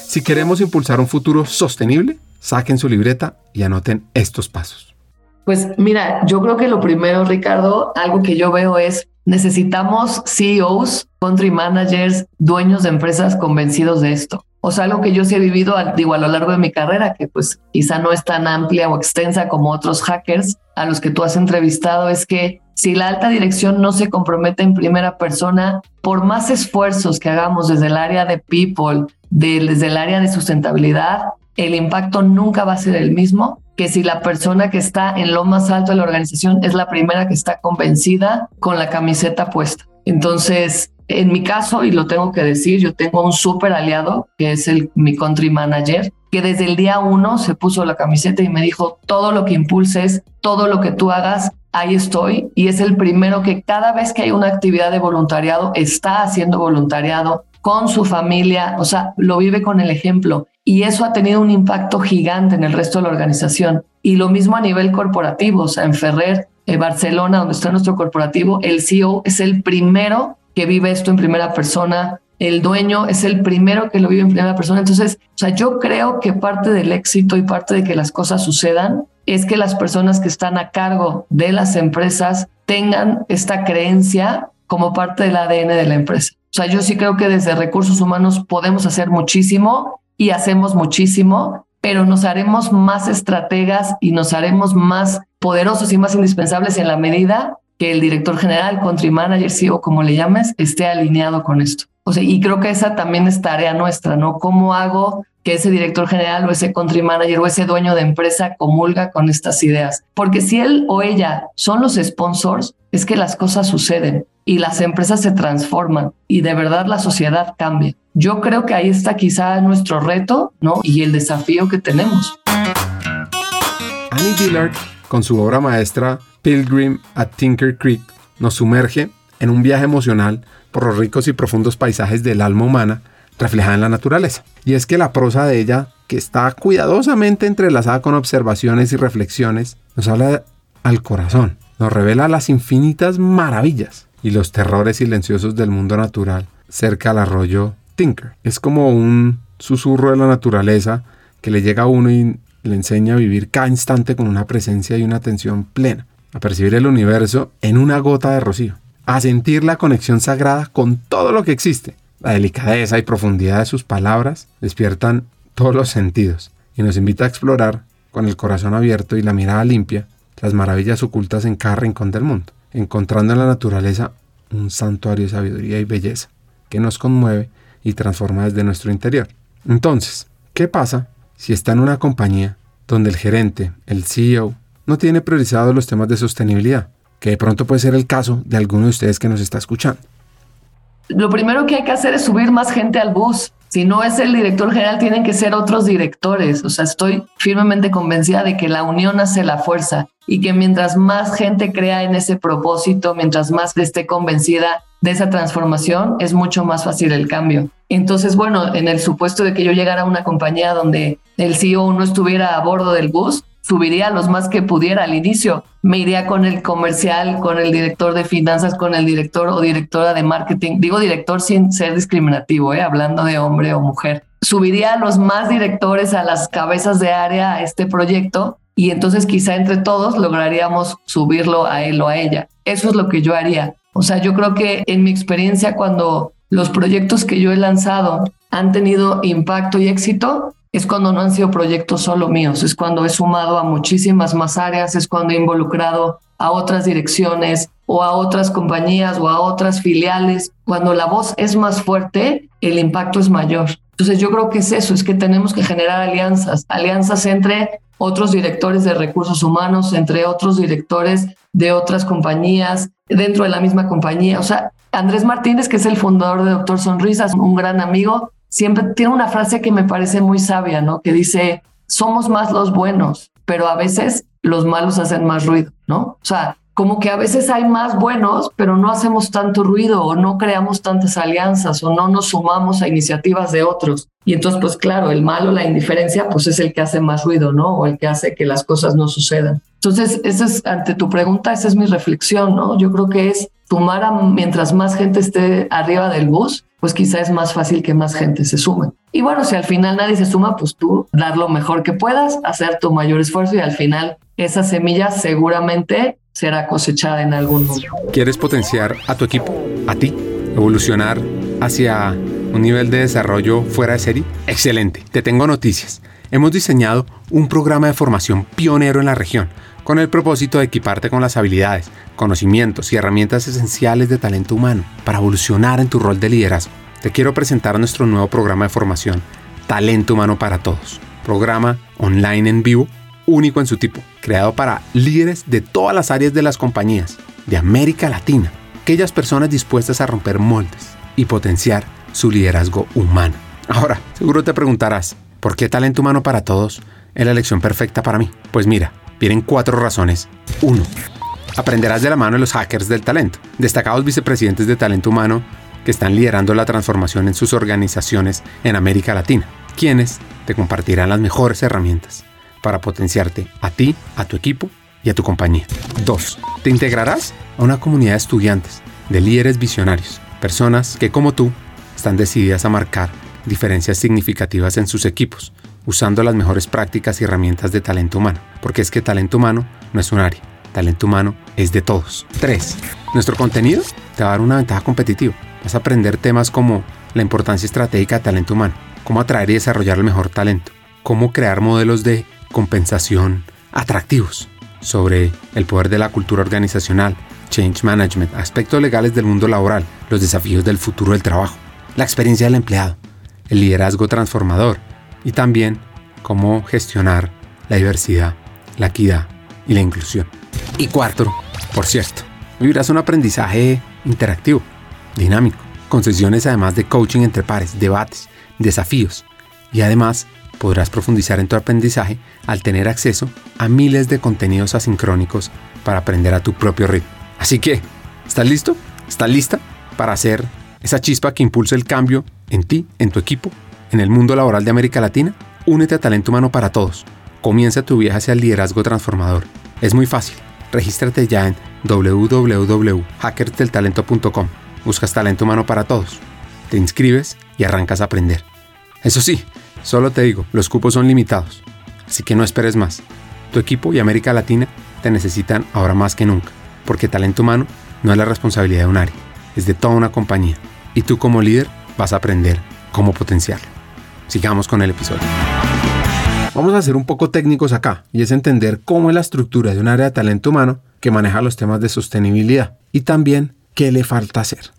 Si queremos impulsar un futuro sostenible, saquen su libreta y anoten estos pasos. Pues mira, yo creo que lo primero, Ricardo, algo que yo veo es necesitamos CEOs, country managers, dueños de empresas convencidos de esto. O sea, algo que yo sí he vivido, digo, a lo largo de mi carrera, que pues quizá no es tan amplia o extensa como otros hackers a los que tú has entrevistado, es que si la alta dirección no se compromete en primera persona, por más esfuerzos que hagamos desde el área de people, desde el área de sustentabilidad, el impacto nunca va a ser el mismo que si la persona que está en lo más alto de la organización es la primera que está convencida con la camiseta puesta. Entonces, en mi caso, y lo tengo que decir, yo tengo un súper aliado, que es mi country manager, que desde el día uno se puso la camiseta y me dijo, todo lo que impulses, todo lo que tú hagas, ahí estoy. Y es el primero que cada vez que hay una actividad de voluntariado, está haciendo voluntariado con su familia, o sea, lo vive con el ejemplo y eso ha tenido un impacto gigante en el resto de la organización. Y lo mismo a nivel corporativo, o sea, en Ferrer, en Barcelona, donde está nuestro corporativo, el CEO es el primero que vive esto en primera persona, el dueño es el primero que lo vive en primera persona. Entonces, o sea, yo creo que parte del éxito y parte de que las cosas sucedan es que las personas que están a cargo de las empresas tengan esta creencia como parte del ADN de la empresa. O sea, yo sí creo que desde recursos humanos podemos hacer muchísimo y hacemos muchísimo, pero nos haremos más estrategas y nos haremos más poderosos y más indispensables en la medida que el director general, country manager, CEO, como le llames, esté alineado con esto. O sea, y creo que esa también es tarea nuestra, ¿no? ¿Cómo hago que ese director general o ese country manager o ese dueño de empresa comulga con estas ideas. Porque si él o ella son los sponsors, es que las cosas suceden y las empresas se transforman y de verdad la sociedad cambia. Yo creo que ahí está quizá nuestro reto, ¿no? Y el desafío que tenemos. Annie Dillard, con su obra maestra Pilgrim at Tinker Creek, nos sumerge en un viaje emocional por los ricos y profundos paisajes del alma humana reflejada en la naturaleza. Y es que la prosa de ella, que está cuidadosamente entrelazada con observaciones y reflexiones, nos habla al corazón, nos revela las infinitas maravillas y los terrores silenciosos del mundo natural cerca al arroyo Tinker. Es como un susurro de la naturaleza que le llega a uno y le enseña a vivir cada instante con una presencia y una atención plena, a percibir el universo en una gota de rocío, a sentir la conexión sagrada con todo lo que existe. La delicadeza y profundidad de sus palabras despiertan todos los sentidos y nos invita a explorar con el corazón abierto y la mirada limpia las maravillas ocultas en cada rincón del mundo, encontrando en la naturaleza un santuario de sabiduría y belleza que nos conmueve y transforma desde nuestro interior. Entonces, ¿qué pasa si está en una compañía donde el gerente, el CEO, no tiene priorizados los temas de sostenibilidad? Que de pronto puede ser el caso de alguno de ustedes que nos está escuchando. Lo primero que hay que hacer es subir más gente al bus. Si no es el director general, tienen que ser otros directores. O sea, estoy firmemente convencida de que la unión hace la fuerza y que mientras más gente crea en ese propósito, mientras más esté convencida de esa transformación, es mucho más fácil el cambio. Entonces, bueno, en el supuesto de que yo llegara a una compañía donde el CEO no estuviera a bordo del bus, subiría los más que pudiera al inicio. Me iría con el comercial, con el director de finanzas, con el director o directora de marketing. Digo director sin ser discriminativo, ¿eh? hablando de hombre o mujer. Subiría a los más directores, a las cabezas de área a este proyecto y entonces quizá entre todos lograríamos subirlo a él o a ella. Eso es lo que yo haría. O sea, yo creo que en mi experiencia cuando los proyectos que yo he lanzado han tenido impacto y éxito, es cuando no han sido proyectos solo míos, es cuando he sumado a muchísimas más áreas, es cuando he involucrado a otras direcciones o a otras compañías o a otras filiales. Cuando la voz es más fuerte, el impacto es mayor. Entonces yo creo que es eso, es que tenemos que generar alianzas, alianzas entre otros directores de recursos humanos, entre otros directores de otras compañías, dentro de la misma compañía. O sea, Andrés Martínez, que es el fundador de Doctor Sonrisas, un gran amigo, siempre tiene una frase que me parece muy sabia, ¿no? Que dice, somos más los buenos, pero a veces los malos hacen más ruido, ¿no? O sea, como que a veces hay más buenos, pero no hacemos tanto ruido o no creamos tantas alianzas o no nos sumamos a iniciativas de otros. Y entonces, pues claro, el malo, la indiferencia, pues es el que hace más ruido, ¿no? O el que hace que las cosas no sucedan. Entonces, esa es, ante tu pregunta, esa es mi reflexión, ¿no? Yo creo que es sumar a mientras más gente esté arriba del bus, pues quizá es más fácil que más gente se sume. Y bueno, si al final nadie se suma, pues tú dar lo mejor que puedas, hacer tu mayor esfuerzo y al final esa semilla seguramente será cosechada en algún momento. ¿Quieres potenciar a tu equipo, a ti, evolucionar hacia un nivel de desarrollo fuera de serie? Excelente, te tengo noticias. Hemos diseñado un programa de formación pionero en la región con el propósito de equiparte con las habilidades, conocimientos y herramientas esenciales de talento humano para evolucionar en tu rol de liderazgo. Te quiero presentar nuestro nuevo programa de formación, Talento Humano para Todos, programa online en vivo, único en su tipo, creado para líderes de todas las áreas de las compañías de América Latina, aquellas personas dispuestas a romper moldes y potenciar su liderazgo humano. Ahora, seguro te preguntarás, ¿por qué talento humano para todos es la elección perfecta para mí? Pues mira, Vienen cuatro razones. 1. Aprenderás de la mano de los hackers del talento, destacados vicepresidentes de talento humano que están liderando la transformación en sus organizaciones en América Latina, quienes te compartirán las mejores herramientas para potenciarte a ti, a tu equipo y a tu compañía. 2. Te integrarás a una comunidad de estudiantes, de líderes visionarios, personas que como tú están decididas a marcar diferencias significativas en sus equipos, usando las mejores prácticas y herramientas de talento humano, porque es que talento humano no es un área, talento humano es de todos. 3. Nuestro contenido te va a dar una ventaja competitiva. Vas a aprender temas como la importancia estratégica de talento humano, cómo atraer y desarrollar el mejor talento, cómo crear modelos de compensación atractivos, sobre el poder de la cultura organizacional, change management, aspectos legales del mundo laboral, los desafíos del futuro del trabajo, la experiencia del empleado, el liderazgo transformador, y también cómo gestionar la diversidad, la equidad y la inclusión. Y cuarto, por cierto, vivirás un aprendizaje interactivo, dinámico, con sesiones además de coaching entre pares, debates, desafíos y además podrás profundizar en tu aprendizaje al tener acceso a miles de contenidos asincrónicos para aprender a tu propio ritmo. Así que, ¿estás listo? ¿Estás lista para hacer esa chispa que impulse el cambio en ti, en tu equipo, en el mundo laboral de América Latina? Únete a Talento Humano para Todos. Comienza tu viaje hacia el liderazgo transformador. Es muy fácil. Regístrate ya en www.hackersdeltalento.com. Buscas talento humano para todos. Te inscribes y arrancas a aprender. Eso sí, solo te digo, los cupos son limitados. Así que no esperes más. Tu equipo y América Latina te necesitan ahora más que nunca, porque talento humano no es la responsabilidad de un área, es de toda una compañía. Y tú como líder vas a aprender cómo potenciarlo. Sigamos con el episodio. Vamos a ser un poco técnicos acá, y es entender cómo es la estructura de un área de talento humano que maneja los temas de sostenibilidad y también qué le falta hacer.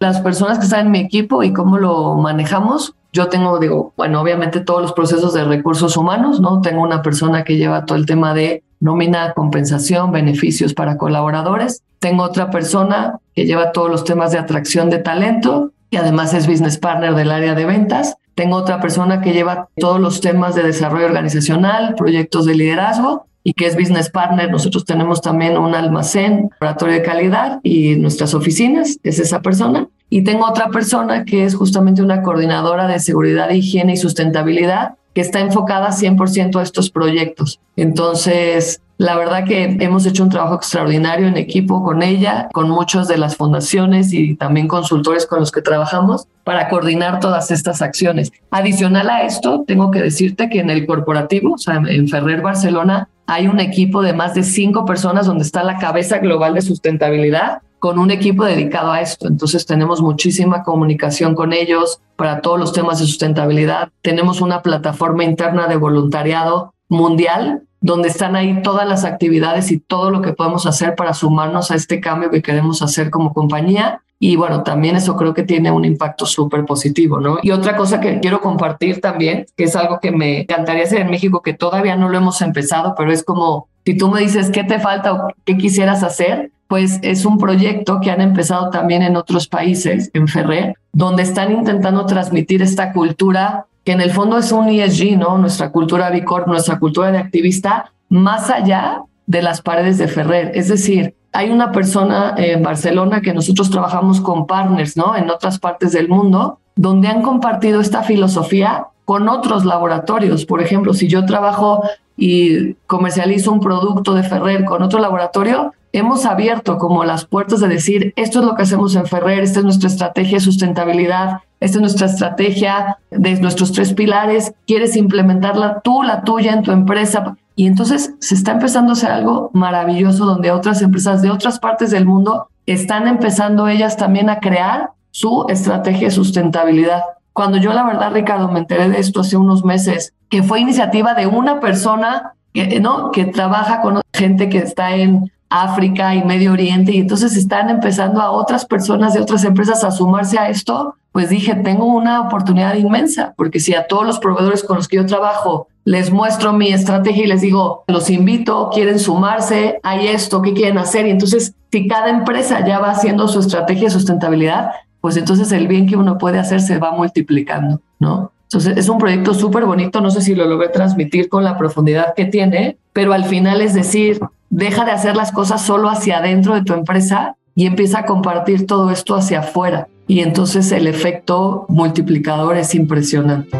Las personas que están en mi equipo y cómo lo manejamos, yo tengo, digo, bueno, obviamente todos los procesos de recursos humanos, ¿no? Tengo una persona que lleva todo el tema de nómina, compensación, beneficios para colaboradores. Tengo otra persona que lleva todos los temas de atracción de talento y además es business partner del área de ventas. Tengo otra persona que lleva todos los temas de desarrollo organizacional, proyectos de liderazgo y que es business partner. Nosotros tenemos también un almacén, laboratorio de calidad y nuestras oficinas, es esa persona. Y tengo otra persona que es justamente una coordinadora de seguridad, higiene y sustentabilidad que está enfocada 100% a estos proyectos. Entonces, la verdad que hemos hecho un trabajo extraordinario en equipo con ella, con muchas de las fundaciones y también consultores con los que trabajamos para coordinar todas estas acciones. Adicional a esto, tengo que decirte que en el corporativo, o sea, en Ferrer Barcelona, hay un equipo de más de cinco personas donde está la cabeza global de sustentabilidad con un equipo dedicado a esto. Entonces tenemos muchísima comunicación con ellos para todos los temas de sustentabilidad. Tenemos una plataforma interna de voluntariado mundial donde están ahí todas las actividades y todo lo que podemos hacer para sumarnos a este cambio que queremos hacer como compañía. Y bueno, también eso creo que tiene un impacto súper positivo, ¿no? Y otra cosa que quiero compartir también, que es algo que me encantaría hacer en México, que todavía no lo hemos empezado, pero es como, si tú me dices qué te falta o qué quisieras hacer, pues es un proyecto que han empezado también en otros países, en Ferrer, donde están intentando transmitir esta cultura que en el fondo es un ESG, ¿no? Nuestra cultura Bicorp, nuestra cultura de activista, más allá de las paredes de Ferrer. Es decir, hay una persona en Barcelona que nosotros trabajamos con partners, ¿no? En otras partes del mundo, donde han compartido esta filosofía con otros laboratorios. Por ejemplo, si yo trabajo y comercializo un producto de Ferrer con otro laboratorio, hemos abierto como las puertas de decir, esto es lo que hacemos en Ferrer, esta es nuestra estrategia de sustentabilidad, esta es nuestra estrategia de nuestros tres pilares, quieres implementarla tú, la tuya en tu empresa. Y entonces se está empezando a hacer algo maravilloso donde otras empresas de otras partes del mundo están empezando ellas también a crear su estrategia de sustentabilidad. Cuando yo la verdad, Ricardo, me enteré de esto hace unos meses, que fue iniciativa de una persona que, ¿no? que trabaja con gente que está en África y Medio Oriente y entonces están empezando a otras personas de otras empresas a sumarse a esto, pues dije, tengo una oportunidad inmensa, porque si a todos los proveedores con los que yo trabajo les muestro mi estrategia y les digo, los invito, quieren sumarse, hay esto, ¿qué quieren hacer? Y entonces, si cada empresa ya va haciendo su estrategia de sustentabilidad, pues entonces el bien que uno puede hacer se va multiplicando, ¿no? Entonces es un proyecto súper bonito, no sé si lo logré transmitir con la profundidad que tiene, pero al final es decir, deja de hacer las cosas solo hacia adentro de tu empresa y empieza a compartir todo esto hacia afuera. Y entonces el efecto multiplicador es impresionante.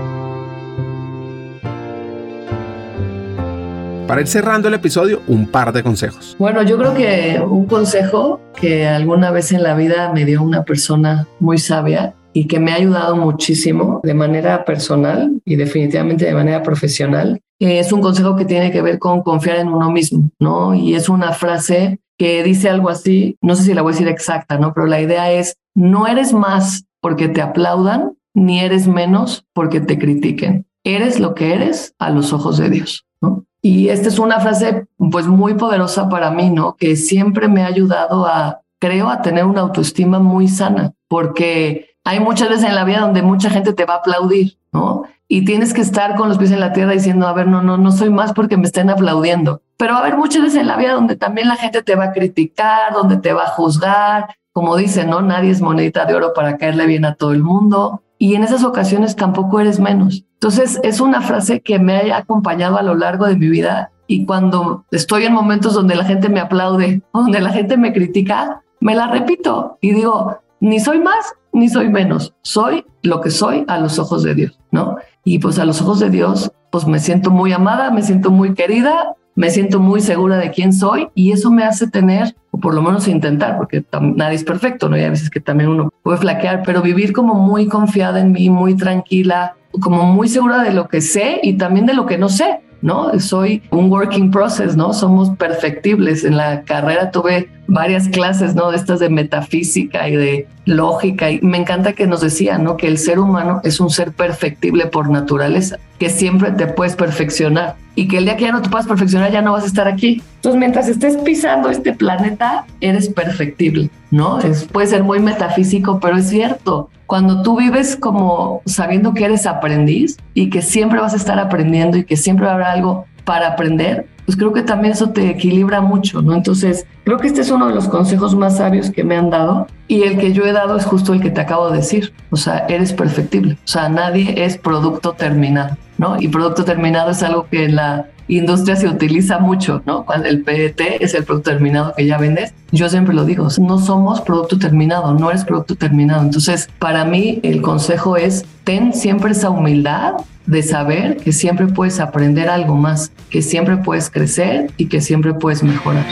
Para ir cerrando el episodio, un par de consejos. Bueno, yo creo que un consejo que alguna vez en la vida me dio una persona muy sabia y que me ha ayudado muchísimo de manera personal y definitivamente de manera profesional es un consejo que tiene que ver con confiar en uno mismo, ¿no? Y es una frase que dice algo así, no sé si la voy a decir exacta, ¿no? Pero la idea es, no eres más porque te aplaudan, ni eres menos porque te critiquen. Eres lo que eres a los ojos de Dios, ¿no? Y esta es una frase pues muy poderosa para mí, ¿no? Que siempre me ha ayudado a, creo, a tener una autoestima muy sana, porque hay muchas veces en la vida donde mucha gente te va a aplaudir, ¿no? y tienes que estar con los pies en la tierra diciendo, a ver, no, no, no soy más porque me estén aplaudiendo. Pero va a haber muchas veces en la vida donde también la gente te va a criticar, donde te va a juzgar. Como dicen, ¿no? Nadie es monedita de oro para caerle bien a todo el mundo. Y en esas ocasiones tampoco eres menos. Entonces, es una frase que me ha acompañado a lo largo de mi vida. Y cuando estoy en momentos donde la gente me aplaude, donde la gente me critica, me la repito y digo, ni soy más ni soy menos, soy lo que soy a los ojos de Dios, ¿no? Y pues a los ojos de Dios, pues me siento muy amada, me siento muy querida, me siento muy segura de quién soy y eso me hace tener, o por lo menos intentar, porque nadie es perfecto, ¿no? Y a veces que también uno puede flaquear, pero vivir como muy confiada en mí, muy tranquila, como muy segura de lo que sé y también de lo que no sé, ¿no? Soy un working process, ¿no? Somos perfectibles. En la carrera tuve varias clases, ¿no? De estas de metafísica y de lógica. Y me encanta que nos decían, ¿no? Que el ser humano es un ser perfectible por naturaleza, que siempre te puedes perfeccionar y que el día que ya no te puedas perfeccionar ya no vas a estar aquí. Entonces, mientras estés pisando este planeta, eres perfectible, ¿no? Es, puede ser muy metafísico, pero es cierto. Cuando tú vives como sabiendo que eres aprendiz y que siempre vas a estar aprendiendo y que siempre habrá algo para aprender, pues creo que también eso te equilibra mucho, ¿no? Entonces, creo que este es uno de los consejos más sabios que me han dado y el que yo he dado es justo el que te acabo de decir, o sea, eres perfectible, o sea, nadie es producto terminado, ¿no? Y producto terminado es algo que la industria se utiliza mucho, ¿no? Cuando el PET es el producto terminado que ya vendes, yo siempre lo digo, no somos producto terminado, no eres producto terminado. Entonces, para mí el consejo es, ten siempre esa humildad de saber que siempre puedes aprender algo más, que siempre puedes crecer y que siempre puedes mejorar.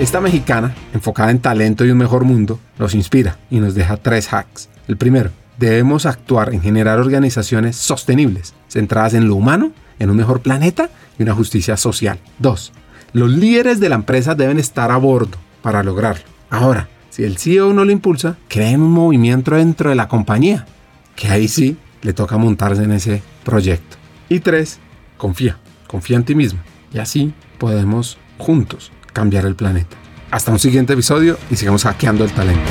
Esta mexicana, enfocada en talento y un mejor mundo, nos inspira y nos deja tres hacks. El primero, debemos actuar en generar organizaciones sostenibles, centradas en lo humano, en un mejor planeta y una justicia social. Dos, los líderes de la empresa deben estar a bordo para lograrlo. Ahora, si el CEO no lo impulsa, creen un movimiento dentro de la compañía, que ahí sí le toca montarse en ese proyecto. Y tres, confía, confía en ti mismo. Y así podemos juntos cambiar el planeta. Hasta un siguiente episodio y sigamos hackeando el talento.